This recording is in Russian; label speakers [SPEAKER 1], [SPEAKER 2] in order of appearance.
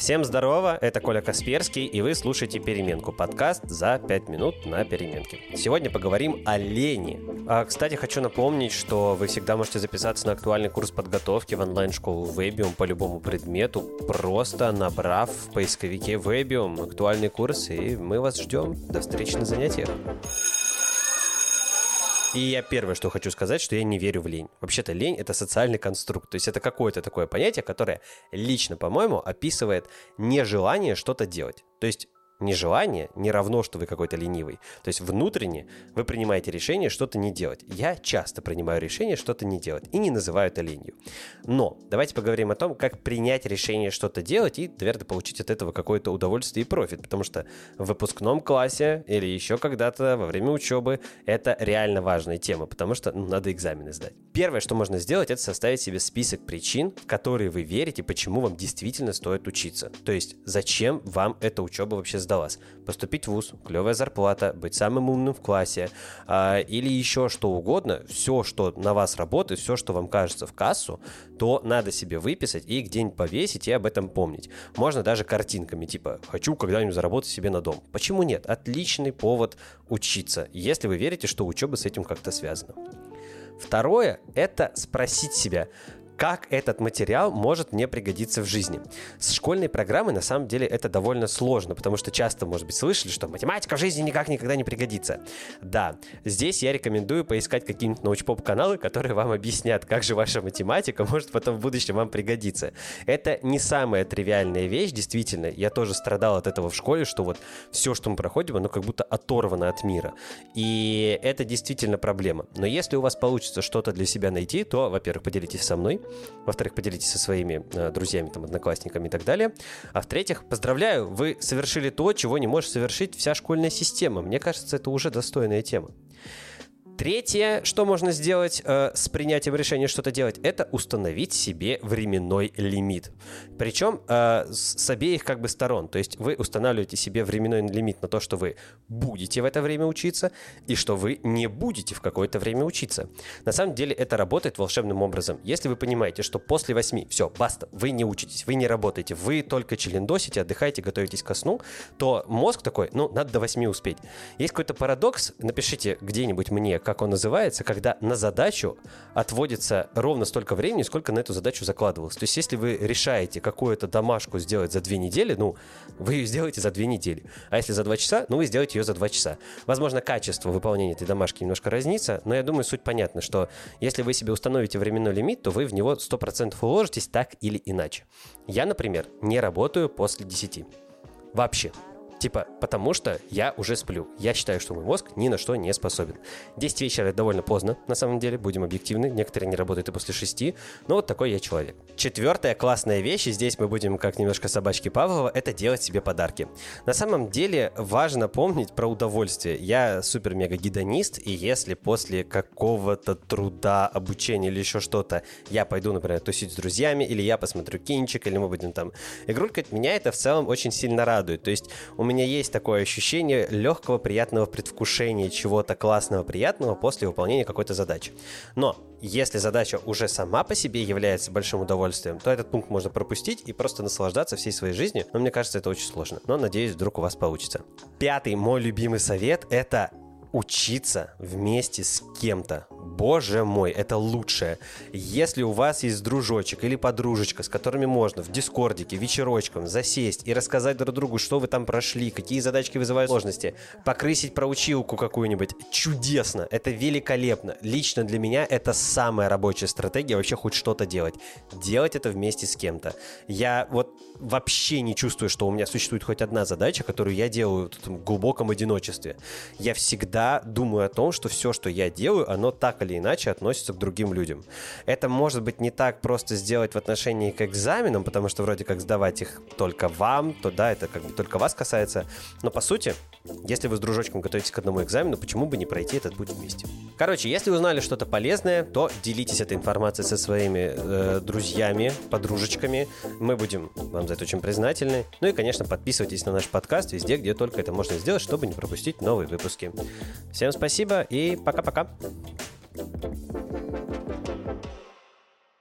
[SPEAKER 1] Всем здорово, это Коля Касперский, и вы слушаете «Переменку» подкаст за 5 минут на переменке. Сегодня поговорим о лени. А, кстати, хочу напомнить, что вы всегда можете записаться на актуальный курс подготовки в онлайн-школу Webium по любому предмету, просто набрав в поисковике Webium актуальный курс, и мы вас ждем. До встречи на занятиях. И я первое, что хочу сказать, что я не верю в лень. Вообще-то лень — это социальный конструкт. То есть это какое-то такое понятие, которое лично, по-моему, описывает нежелание что-то делать. То есть Нежелание не равно, что вы какой-то ленивый. То есть внутренне вы принимаете решение что-то не делать. Я часто принимаю решение что-то не делать и не называю это ленью. Но давайте поговорим о том, как принять решение что-то делать и, наверное, получить от этого какое-то удовольствие и профит. Потому что в выпускном классе или еще когда-то во время учебы это реально важная тема, потому что ну, надо экзамены сдать. Первое, что можно сделать, это составить себе список причин, в которые вы верите, почему вам действительно стоит учиться. То есть зачем вам эта учеба вообще сдать сдалась. Поступить в ВУЗ, клевая зарплата, быть самым умным в классе э, или еще что угодно, все, что на вас работает, все, что вам кажется в кассу, то надо себе выписать и где-нибудь повесить и об этом помнить. Можно даже картинками, типа «хочу когда-нибудь заработать себе на дом». Почему нет? Отличный повод учиться, если вы верите, что учеба с этим как-то связана. Второе – это спросить себя, как этот материал может мне пригодиться в жизни. С школьной программой на самом деле это довольно сложно, потому что часто, может быть, слышали, что математика в жизни никак никогда не пригодится. Да, здесь я рекомендую поискать какие-нибудь научпоп-каналы, которые вам объяснят, как же ваша математика может потом в будущем вам пригодиться. Это не самая тривиальная вещь, действительно. Я тоже страдал от этого в школе, что вот все, что мы проходим, оно как будто оторвано от мира. И это действительно проблема. Но если у вас получится что-то для себя найти, то, во-первых, поделитесь со мной, во-вторых, поделитесь со своими э, друзьями, там, одноклассниками и так далее. А в-третьих, поздравляю, вы совершили то, чего не может совершить вся школьная система. Мне кажется, это уже достойная тема. Третье, что можно сделать э, с принятием решения что-то делать, это установить себе временной лимит. Причем э, с обеих как бы сторон. То есть вы устанавливаете себе временной лимит на то, что вы будете в это время учиться, и что вы не будете в какое-то время учиться. На самом деле это работает волшебным образом. Если вы понимаете, что после 8, все, баста, вы не учитесь, вы не работаете, вы только челендосите, отдыхаете, готовитесь ко сну, то мозг такой, ну, надо до 8 успеть. Есть какой-то парадокс, напишите где-нибудь мне, как он называется, когда на задачу отводится ровно столько времени, сколько на эту задачу закладывалось. То есть, если вы решаете какую-то домашку сделать за две недели, ну, вы ее сделаете за две недели. А если за два часа, ну, вы сделаете ее за два часа. Возможно, качество выполнения этой домашки немножко разнится, но я думаю, суть понятна, что если вы себе установите временной лимит, то вы в него 100% уложитесь так или иначе. Я, например, не работаю после 10. Вообще. Типа, потому что я уже сплю. Я считаю, что мой мозг ни на что не способен. 10 вечера это довольно поздно, на самом деле, будем объективны. Некоторые не работают и после 6, но вот такой я человек. Четвертая классная вещь, и здесь мы будем как немножко собачки Павлова, это делать себе подарки. На самом деле важно помнить про удовольствие. Я супер-мега-гедонист, и если после какого-то труда, обучения или еще что-то я пойду, например, тусить с друзьями, или я посмотрю кинчик, или мы будем там игрулькать, меня это в целом очень сильно радует. То есть у меня есть такое ощущение легкого, приятного предвкушения чего-то классного, приятного после выполнения какой-то задачи. Но если задача уже сама по себе является большим удовольствием, то этот пункт можно пропустить и просто наслаждаться всей своей жизнью. Но мне кажется, это очень сложно. Но надеюсь, вдруг у вас получится. Пятый мой любимый совет – это учиться вместе с кем-то. Боже мой, это лучшее. Если у вас есть дружочек или подружечка, с которыми можно в дискордике, вечерочком засесть и рассказать друг другу, что вы там прошли, какие задачки вызывают сложности, покрысить про училку какую-нибудь, чудесно, это великолепно. Лично для меня это самая рабочая стратегия вообще хоть что-то делать. Делать это вместе с кем-то. Я вот вообще не чувствую, что у меня существует хоть одна задача, которую я делаю в глубоком одиночестве. Я всегда думаю о том, что все, что я делаю, оно так или иначе относится к другим людям. Это может быть не так просто сделать в отношении к экзаменам, потому что вроде как сдавать их только вам, то да, это как бы только вас касается. Но по сути, если вы с дружочком готовитесь к одному экзамену, почему бы не пройти этот путь вместе? Короче, если узнали что-то полезное, то делитесь этой информацией со своими э, друзьями, подружечками. Мы будем вам за это очень признательны. Ну и, конечно, подписывайтесь на наш подкаст везде, где только это можно сделать, чтобы не пропустить новые выпуски. Всем спасибо и пока-пока.